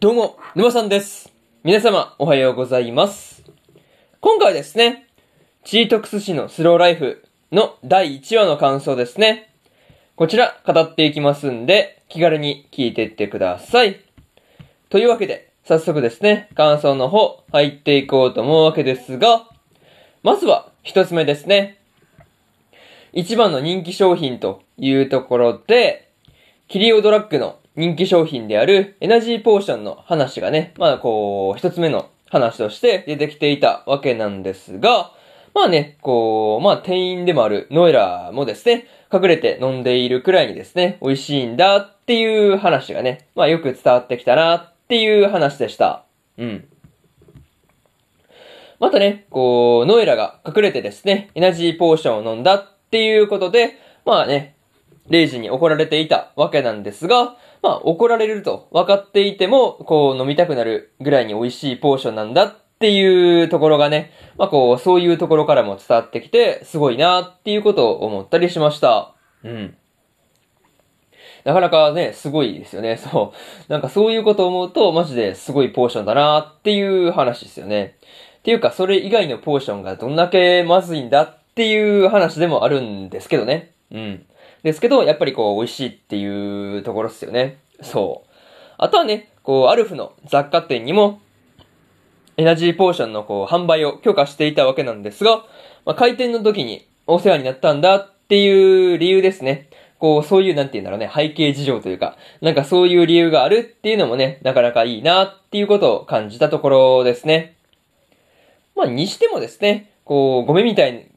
どうも、沼さんです。皆様、おはようございます。今回ですね、チートクス市のスローライフの第1話の感想ですね。こちら、語っていきますんで、気軽に聞いていってください。というわけで、早速ですね、感想の方、入っていこうと思うわけですが、まずは、一つ目ですね。一番の人気商品というところで、キリオドラッグの人気商品であるエナジーポーションの話がね、まあこう、一つ目の話として出てきていたわけなんですが、まあね、こう、まあ店員でもあるノエラもですね、隠れて飲んでいるくらいにですね、美味しいんだっていう話がね、まあよく伝わってきたなっていう話でした。うん。またね、こう、ノエラが隠れてですね、エナジーポーションを飲んだっていうことで、まあね、レイジに怒られていたわけなんですが、まあ怒られると分かっていても、こう飲みたくなるぐらいに美味しいポーションなんだっていうところがね、まあこう、そういうところからも伝わってきて、すごいなっていうことを思ったりしました。うん。なかなかね、すごいですよね。そう。なんかそういうことを思うと、マジですごいポーションだなっていう話ですよね。っていうか、それ以外のポーションがどんだけまずいんだっていう話でもあるんですけどね。うん。ですけど、やっぱりこう、美味しいっていうところっすよね。そう。あとはね、こう、アルフの雑貨店にも、エナジーポーションのこう、販売を許可していたわけなんですが、まあ、開店の時にお世話になったんだっていう理由ですね。こう、そういう、なんて言うんだろうね、背景事情というか、なんかそういう理由があるっていうのもね、なかなかいいなっていうことを感じたところですね。まあ、にしてもですね、こう、ゴミみたい、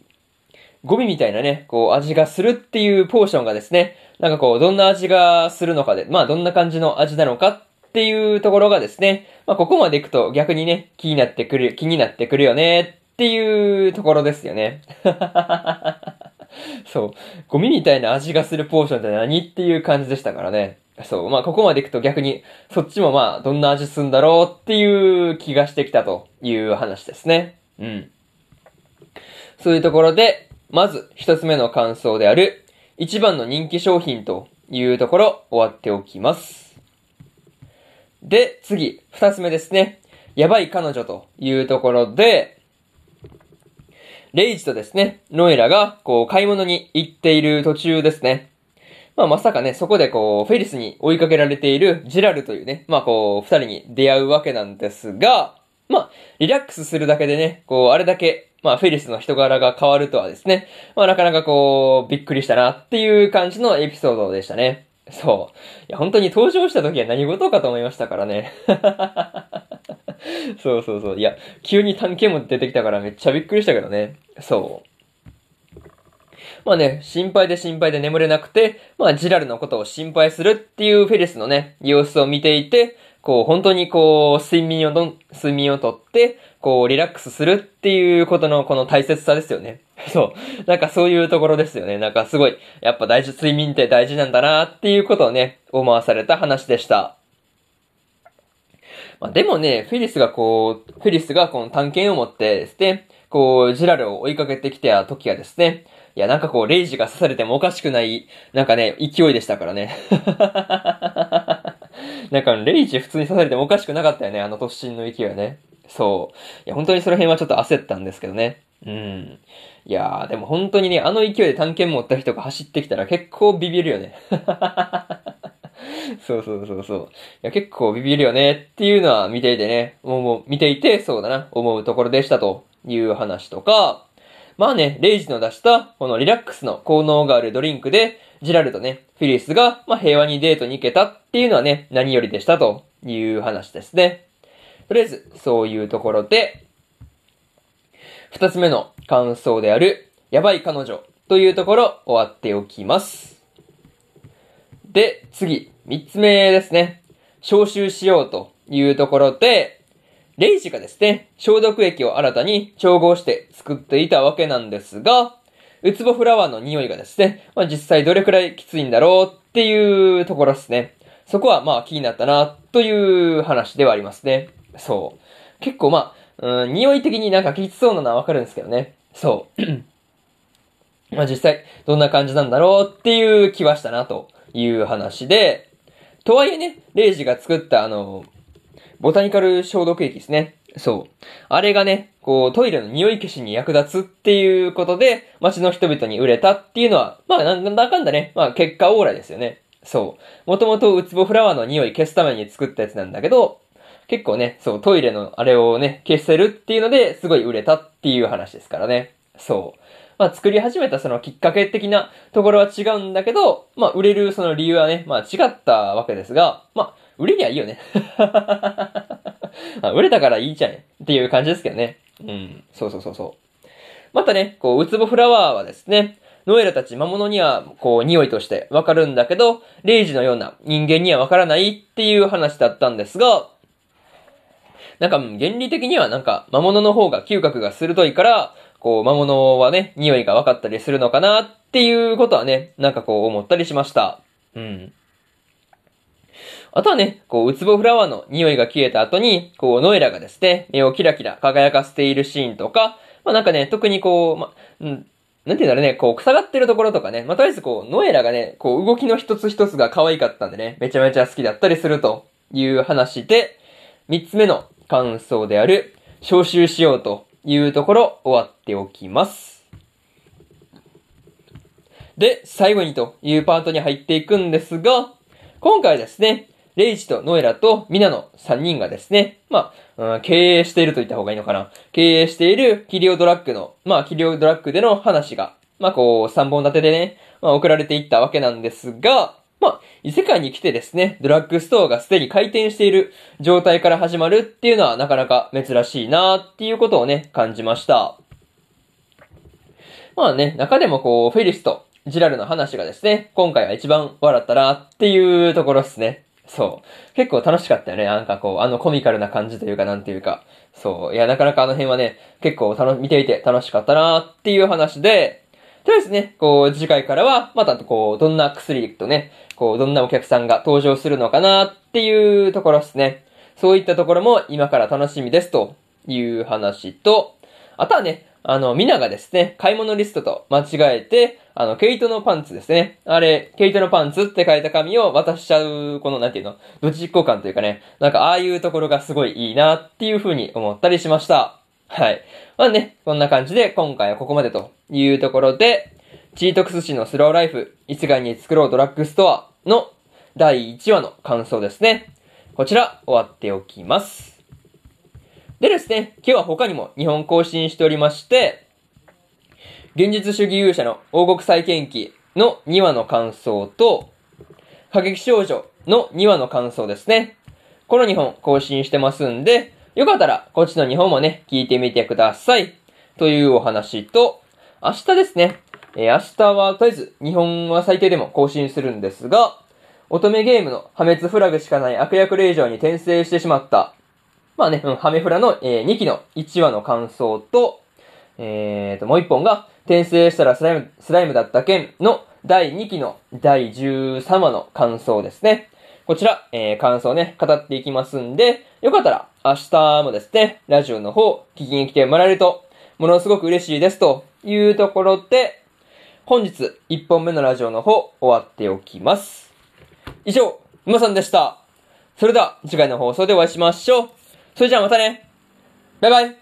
ゴミみたいなね、こう、味がするっていうポーションがですね、なんかこう、どんな味がするのかで、まあ、どんな感じの味なのかっていうところがですね、まあ、ここまでいくと逆にね、気になってくる、気になってくるよねっていうところですよね。そう。ゴミみたいな味がするポーションって何っていう感じでしたからね。そう。まあ、ここまでいくと逆に、そっちもまあ、どんな味すんだろうっていう気がしてきたという話ですね。うん。そういうところで、まず一つ目の感想である、一番の人気商品というところ終わっておきます。で、次、二つ目ですね。やばい彼女というところで、レイジとですね、ノエラが、こう、買い物に行っている途中ですね。まあ、まさかね、そこでこう、フェリスに追いかけられているジラルというね、まあ、こう、二人に出会うわけなんですが、まあ、リラックスするだけでね、こう、あれだけ、まあ、フェリスの人柄が変わるとはですね、まあ、なかなかこう、びっくりしたなっていう感じのエピソードでしたね。そう。いや、本当に登場した時は何事かと思いましたからね。そうそうそう。いや、急に探検も出てきたからめっちゃびっくりしたけどね。そう。まあね、心配で心配で眠れなくて、まあジラルのことを心配するっていうフェリスのね、様子を見ていて、こう本当にこう睡眠をどん、睡眠をとって、こうリラックスするっていうことのこの大切さですよね。そう。なんかそういうところですよね。なんかすごい、やっぱ大事、睡眠って大事なんだなっていうことをね、思わされた話でした。まあ、でもね、フェリスがこう、フェリスがこの探検を持ってですね、こう、ジラルを追いかけてきた時はですね、いや、なんかこう、レイジが刺されてもおかしくない、なんかね、勢いでしたからね。なんか、レイジ普通に刺されてもおかしくなかったよね、あの突進の勢いはね。そう。いや、本当にその辺はちょっと焦ったんですけどね。うん。いやー、でも本当にね、あの勢いで探検持った人が走ってきたら結構ビビるよね。そうそうそうそう。いや、結構ビビるよねっていうのは見ていてね、もうもう見ていて、そうだな、思うところでしたという話とか、まあね、レイジの出した、このリラックスの効能があるドリンクで、ジラルとね、フィリスが、まあ平和にデートに行けたっていうのはね、何よりでしたという話ですね。とりあえず、そういうところで、二つ目の感想である、やばい彼女というところ終わっておきます。で、次、三つ目ですね。消臭しようというところで、レイジがですね、消毒液を新たに調合して作っていたわけなんですが、ウツボフラワーの匂いがですね、まあ、実際どれくらいきついんだろうっていうところですね。そこはまあ気になったなという話ではありますね。そう。結構まあ、うん、匂い的になんかきつそうなのはわかるんですけどね。そう。まあ実際どんな感じなんだろうっていう気はしたなという話で、とはいえね、レイジが作ったあの、ボタニカル消毒液ですね。そう。あれがね、こう、トイレの匂い消しに役立つっていうことで、街の人々に売れたっていうのは、まあ、なんだかんだね、まあ、結果オーライですよね。そう。もともとウツボフラワーの匂い消すために作ったやつなんだけど、結構ね、そう、トイレのあれをね、消せるっていうので、すごい売れたっていう話ですからね。そう。まあ、作り始めたそのきっかけ的なところは違うんだけど、まあ、売れるその理由はね、まあ、違ったわけですが、まあ、売れりゃいいよね。あ売れたからいいじゃんっていう感じですけどね。うん。そうそうそうそう。またね、こう、ウツボフラワーはですね、ノエラたち魔物には、こう、匂いとしてわかるんだけど、レイジのような人間にはわからないっていう話だったんですが、なんか、原理的にはなんか、魔物の方が嗅覚が鋭いから、こう、魔物はね、匂いが分かったりするのかなっていうことはね、なんかこう思ったりしました。うん。あとはね、こう、ウツボフラワーの匂いが消えた後に、こう、ノエラがですね、目をキラキラ輝かせているシーンとか、まあなんかね、特にこう、ま、うん、なんていうんだろうね、こう、草がってるところとかね、まあ、とりあえずこう、ノエラがね、こう、動きの一つ一つが可愛かったんでね、めちゃめちゃ好きだったりするという話で、三つ目の感想である、招集しようというところ、終わっておきます。で、最後にというパートに入っていくんですが、今回ですね、レイジとノエラとミナの3人がですね、まあ、うん、経営していると言った方がいいのかな。経営しているキリオドラッグの、まあ、キリオドラッグでの話が、まあ、こう、3本立てでね、まあ、送られていったわけなんですが、まあ、異世界に来てですね、ドラッグストアがすでに開店している状態から始まるっていうのはなかなか珍しいなっていうことをね、感じました。まあね、中でもこう、フェリスとジラルの話がですね、今回は一番笑ったなっていうところですね。そう。結構楽しかったよね。なんかこう、あのコミカルな感じというかなんていうか。そう。いや、なかなかあの辺はね、結構たの、見ていて楽しかったなっていう話で、とりあえずね、こう、次回からは、またこう、どんな薬とね、こう、どんなお客さんが登場するのかなっていうところですね。そういったところも今から楽しみですという話と、あとはね、あの、ミナがですね、買い物リストと間違えて、あの、ケイトのパンツですね。あれ、ケイトのパンツって書いた紙を渡しちゃう、この、なんていうの、どっち交換というかね、なんかああいうところがすごいいいなっていう風に思ったりしました。はい。まあね、こんな感じで今回はここまでというところで、チートクス市のスローライフ、一概に作ろうドラッグストアの第1話の感想ですね。こちら終わっておきます。でですね、今日は他にも日本更新しておりまして、現実主義勇者の王国再建記の2話の感想と、過激少女の2話の感想ですね。この2本更新してますんで、よかったらこっちの2本もね、聞いてみてください。というお話と、明日ですね。えー、明日はとりあえず2本は最低でも更新するんですが、乙女ゲームの破滅フラグしかない悪役令嬢に転生してしまった。まあね、うん、ハメフラの、えー、2期の1話の感想と、えーと、もう1本が、転生したらスライム、スライムだった件の第2期の第13話の感想ですね。こちら、えー、感想ね、語っていきますんで、よかったら明日もですね、ラジオの方、聞きに来てもらえると、ものすごく嬉しいですというところで、本日1本目のラジオの方、終わっておきます。以上、沼さんでした。それでは、次回の放送でお会いしましょう。それじゃあまたね。バイバイ。